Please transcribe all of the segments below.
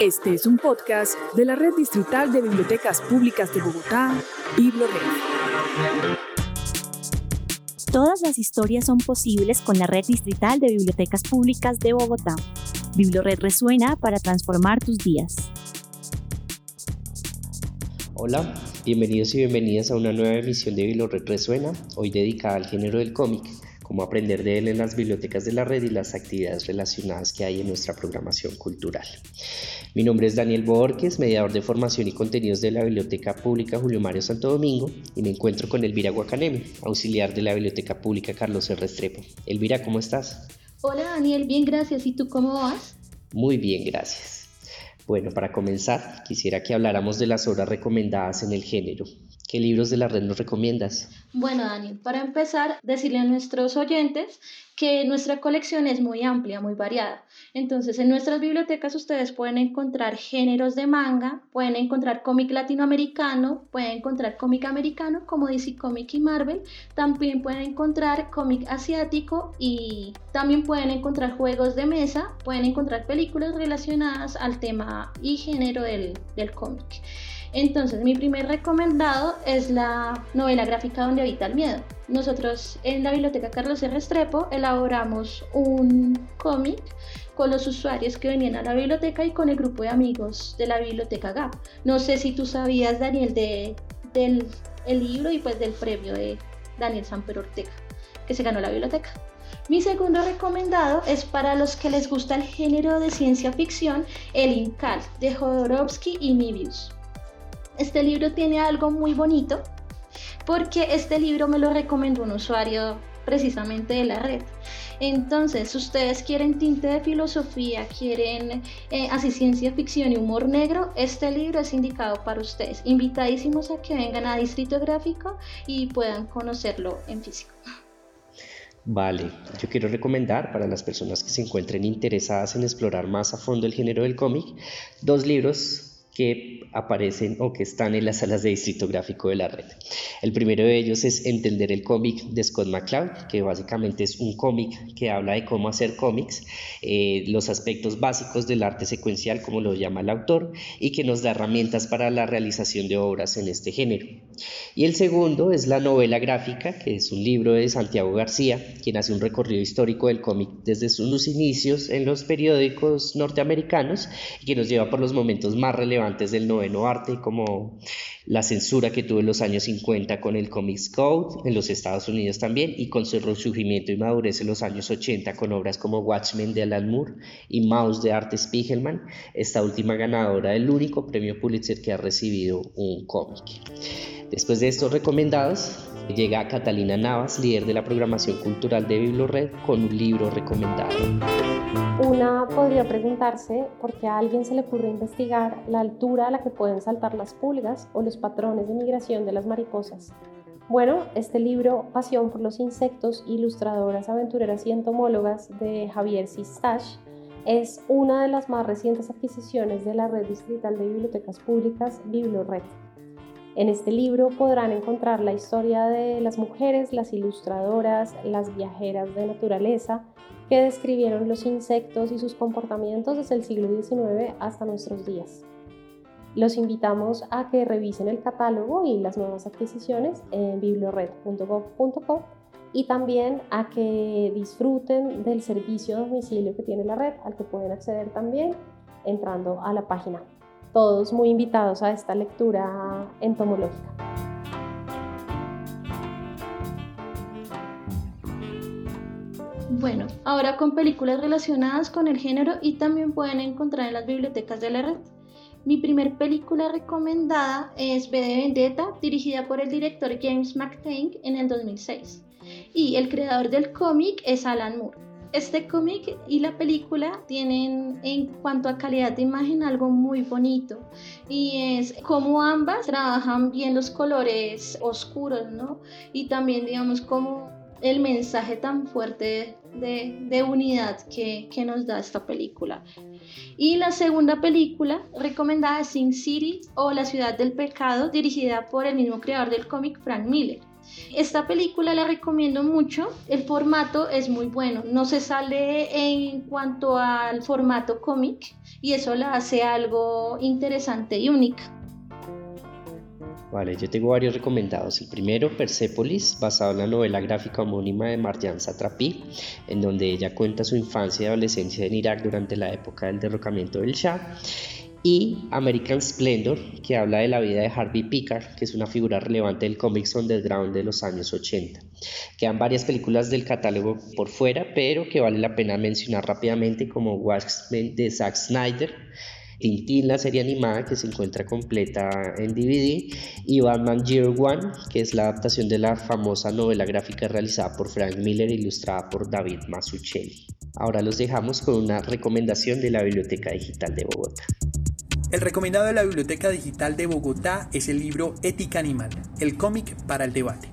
Este es un podcast de la Red Distrital de Bibliotecas Públicas de Bogotá, BibloRed. Todas las historias son posibles con la Red Distrital de Bibliotecas Públicas de Bogotá. BibloRed resuena para transformar tus días. Hola, bienvenidos y bienvenidas a una nueva emisión de BibloRed Resuena, hoy dedicada al género del cómic cómo aprender de él en las bibliotecas de la red y las actividades relacionadas que hay en nuestra programación cultural. Mi nombre es Daniel Borges, mediador de formación y contenidos de la Biblioteca Pública Julio Mario Santo Domingo y me encuentro con Elvira Guacaneme, auxiliar de la Biblioteca Pública Carlos R. Restrepo. Elvira, ¿cómo estás? Hola Daniel, bien gracias. ¿Y tú cómo vas? Muy bien, gracias. Bueno, para comenzar, quisiera que habláramos de las obras recomendadas en el género. ¿Qué libros de la red nos recomiendas? Bueno, Daniel, para empezar, decirle a nuestros oyentes que nuestra colección es muy amplia, muy variada. Entonces, en nuestras bibliotecas ustedes pueden encontrar géneros de manga, pueden encontrar cómic latinoamericano, pueden encontrar cómic americano como DC Comic y Marvel, también pueden encontrar cómic asiático y también pueden encontrar juegos de mesa, pueden encontrar películas relacionadas al tema y género del, del cómic. Entonces, mi primer recomendado es la novela gráfica donde habita el miedo. Nosotros en la biblioteca Carlos R. Restrepo elaboramos un cómic con los usuarios que venían a la biblioteca y con el grupo de amigos de la biblioteca GAP. No sé si tú sabías, Daniel, de, del el libro y pues del premio de Daniel Samper Ortega, que se ganó la biblioteca. Mi segundo recomendado es para los que les gusta el género de ciencia ficción, El Incal, de Jodorowsky y Mibius. Este libro tiene algo muy bonito porque este libro me lo recomendó un usuario precisamente de la red. Entonces, ustedes quieren tinte de filosofía, quieren eh, así ciencia ficción y humor negro, este libro es indicado para ustedes. Invitadísimos a que vengan a Distrito Gráfico y puedan conocerlo en físico. Vale, yo quiero recomendar para las personas que se encuentren interesadas en explorar más a fondo el género del cómic, dos libros que aparecen o que están en las salas de distrito gráfico de la red. El primero de ellos es Entender el cómic de Scott McCloud, que básicamente es un cómic que habla de cómo hacer cómics, eh, los aspectos básicos del arte secuencial, como lo llama el autor, y que nos da herramientas para la realización de obras en este género. Y el segundo es la novela gráfica, que es un libro de Santiago García, quien hace un recorrido histórico del cómic desde sus inicios en los periódicos norteamericanos y que nos lleva por los momentos más relevantes antes del noveno arte, como la censura que tuvo en los años 50 con el Comics Code en los Estados Unidos también, y con su resurgimiento y madurez en los años 80 con obras como Watchmen de Alan Moore y Mouse de Art Spiegelman, esta última ganadora del único premio Pulitzer que ha recibido un cómic. Después de estos recomendados, llega Catalina Navas, líder de la programación cultural de BibloRed, con un libro recomendado. Una podría preguntarse por qué a alguien se le ocurre investigar la altura a la que pueden saltar las pulgas o los patrones de migración de las mariposas. Bueno, este libro, Pasión por los insectos, ilustradoras, aventureras y entomólogas de Javier Sistash, es una de las más recientes adquisiciones de la red distrital de bibliotecas públicas BibloRed. En este libro podrán encontrar la historia de las mujeres, las ilustradoras, las viajeras de naturaleza que describieron los insectos y sus comportamientos desde el siglo XIX hasta nuestros días. Los invitamos a que revisen el catálogo y las nuevas adquisiciones en bibliored.gov.co y también a que disfruten del servicio de domicilio que tiene la red, al que pueden acceder también entrando a la página todos muy invitados a esta lectura entomológica. Bueno, ahora con películas relacionadas con el género y también pueden encontrar en las bibliotecas de la red. Mi primer película recomendada es B de Vendetta, dirigida por el director James McTague en el 2006. Y el creador del cómic es Alan Moore. Este cómic y la película tienen en cuanto a calidad de imagen algo muy bonito y es como ambas trabajan bien los colores oscuros, ¿no? Y también digamos como el mensaje tan fuerte de, unidad que, que, nos da esta película. Y la segunda película recomendada es Sin City o La ciudad del pecado, dirigida por el mismo creador del cómic, Frank Miller. Esta película la recomiendo mucho, el formato es muy bueno, no se sale en cuanto al formato cómic y eso la hace algo interesante y única. Vale, yo tengo varios recomendados. El primero, Persepolis, basado en la novela gráfica homónima de Marjan Satrapi, en donde ella cuenta su infancia y adolescencia en Irak durante la época del derrocamiento del Shah y American Splendor, que habla de la vida de Harvey Pickard, que es una figura relevante del cómics underground de los años 80. Quedan varias películas del catálogo por fuera, pero que vale la pena mencionar rápidamente como Watchmen de Zack Snyder, Tintín, la serie animada que se encuentra completa en DVD, y Batman Year One, que es la adaptación de la famosa novela gráfica realizada por Frank Miller e ilustrada por David Mazzucchelli. Ahora los dejamos con una recomendación de la Biblioteca Digital de Bogotá. El recomendado de la Biblioteca Digital de Bogotá es el libro Ética Animal, el cómic para el debate.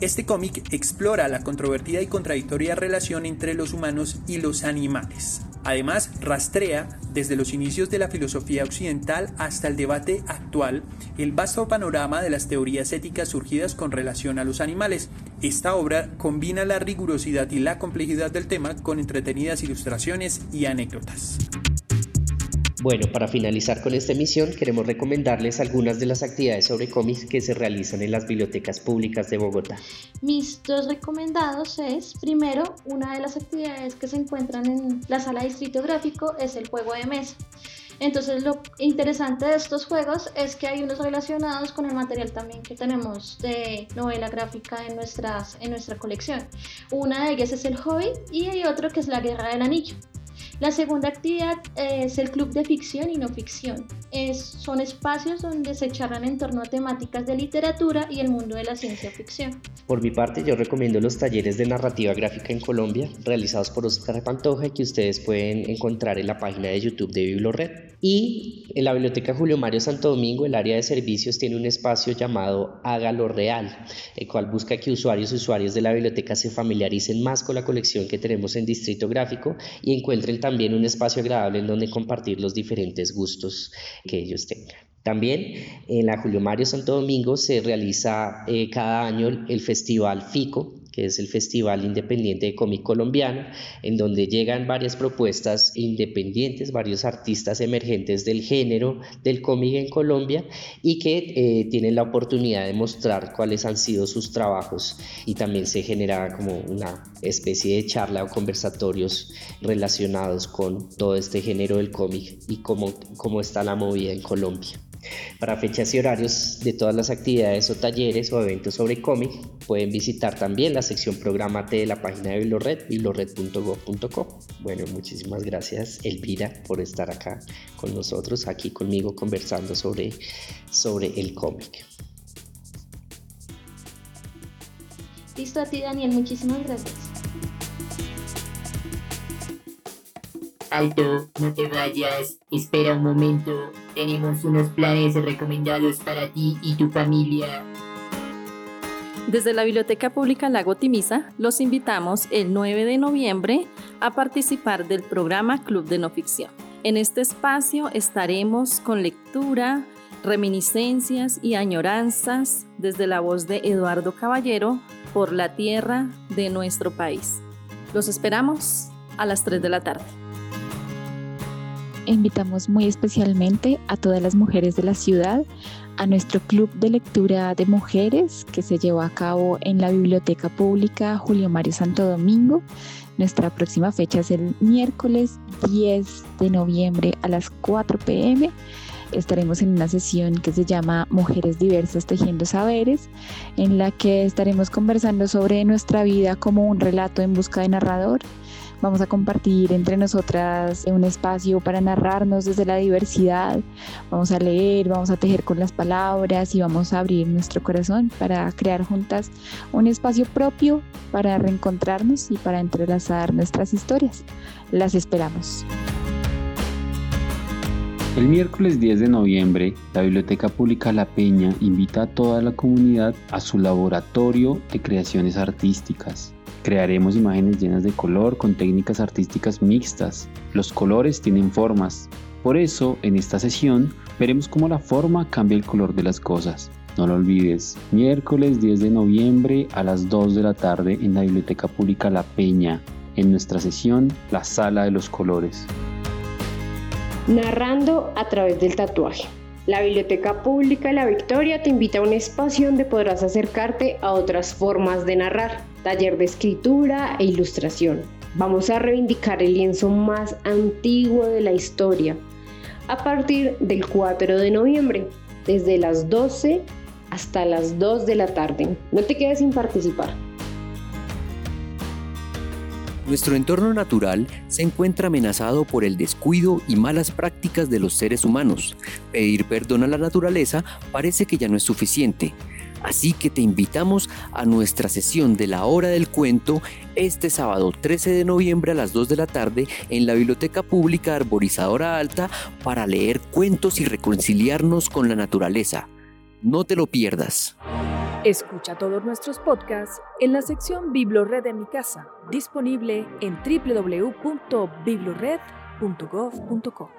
Este cómic explora la controvertida y contradictoria relación entre los humanos y los animales. Además, rastrea desde los inicios de la filosofía occidental hasta el debate actual el vasto panorama de las teorías éticas surgidas con relación a los animales. Esta obra combina la rigurosidad y la complejidad del tema con entretenidas ilustraciones y anécdotas. Bueno, para finalizar con esta emisión, queremos recomendarles algunas de las actividades sobre cómics que se realizan en las bibliotecas públicas de Bogotá. Mis dos recomendados es, primero, una de las actividades que se encuentran en la sala de distrito gráfico es el juego de mesa. Entonces lo interesante de estos juegos es que hay unos relacionados con el material también que tenemos de novela gráfica en, nuestras, en nuestra colección. Una de ellas es el Hobbit y hay otro que es la Guerra del Anillo. La segunda actividad es el club de ficción y no ficción. Es, son espacios donde se charlan en torno a temáticas de literatura y el mundo de la ciencia ficción. Por mi parte, yo recomiendo los talleres de narrativa gráfica en Colombia, realizados por Oscar Pantoja, que ustedes pueden encontrar en la página de YouTube de Biblored. Y en la Biblioteca Julio Mario Santo Domingo, el área de servicios tiene un espacio llamado Hágalo Real, el cual busca que usuarios y usuarios de la biblioteca se familiaricen más con la colección que tenemos en Distrito Gráfico y encuentren también un espacio agradable en donde compartir los diferentes gustos que ellos tengan. También en la Julio Mario Santo Domingo se realiza eh, cada año el Festival FICO, que es el Festival Independiente de Cómic Colombiano, en donde llegan varias propuestas independientes, varios artistas emergentes del género del cómic en Colombia y que eh, tienen la oportunidad de mostrar cuáles han sido sus trabajos y también se genera como una especie de charla o conversatorios relacionados con todo este género del cómic y cómo, cómo está la movida en Colombia. Para fechas y horarios de todas las actividades o talleres o eventos sobre cómic, pueden visitar también la sección Programate de la página de Biblored, biblored.gov.co. Bueno, muchísimas gracias Elvira por estar acá con nosotros, aquí conmigo conversando sobre, sobre el cómic. Listo a ti Daniel, muchísimas gracias. Alto, no te vayas, espera un momento. Tenemos unos planes recomendados para ti y tu familia. Desde la Biblioteca Pública Lago Timisa los invitamos el 9 de noviembre a participar del programa Club de No Ficción. En este espacio estaremos con lectura, reminiscencias y añoranzas desde la voz de Eduardo Caballero por la tierra de nuestro país. Los esperamos a las 3 de la tarde invitamos muy especialmente a todas las mujeres de la ciudad a nuestro club de lectura de mujeres que se llevó a cabo en la Biblioteca Pública Julio Mario Santo Domingo. Nuestra próxima fecha es el miércoles 10 de noviembre a las 4 pm. Estaremos en una sesión que se llama Mujeres Diversas Tejiendo Saberes, en la que estaremos conversando sobre nuestra vida como un relato en busca de narrador Vamos a compartir entre nosotras un espacio para narrarnos desde la diversidad. Vamos a leer, vamos a tejer con las palabras y vamos a abrir nuestro corazón para crear juntas un espacio propio para reencontrarnos y para entrelazar nuestras historias. Las esperamos. El miércoles 10 de noviembre, la Biblioteca Pública La Peña invita a toda la comunidad a su laboratorio de creaciones artísticas. Crearemos imágenes llenas de color con técnicas artísticas mixtas. Los colores tienen formas. Por eso, en esta sesión, veremos cómo la forma cambia el color de las cosas. No lo olvides, miércoles 10 de noviembre a las 2 de la tarde en la Biblioteca Pública La Peña, en nuestra sesión La Sala de los Colores. Narrando a través del tatuaje. La Biblioteca Pública La Victoria te invita a un espacio donde podrás acercarte a otras formas de narrar, taller de escritura e ilustración. Vamos a reivindicar el lienzo más antiguo de la historia a partir del 4 de noviembre, desde las 12 hasta las 2 de la tarde. No te quedes sin participar. Nuestro entorno natural se encuentra amenazado por el descuido y malas prácticas de los seres humanos. Pedir perdón a la naturaleza parece que ya no es suficiente. Así que te invitamos a nuestra sesión de la hora del cuento este sábado 13 de noviembre a las 2 de la tarde en la Biblioteca Pública Arborizadora Alta para leer cuentos y reconciliarnos con la naturaleza. No te lo pierdas. Escucha todos nuestros podcasts en la sección Biblored de mi casa, disponible en www.biblored.gov.co.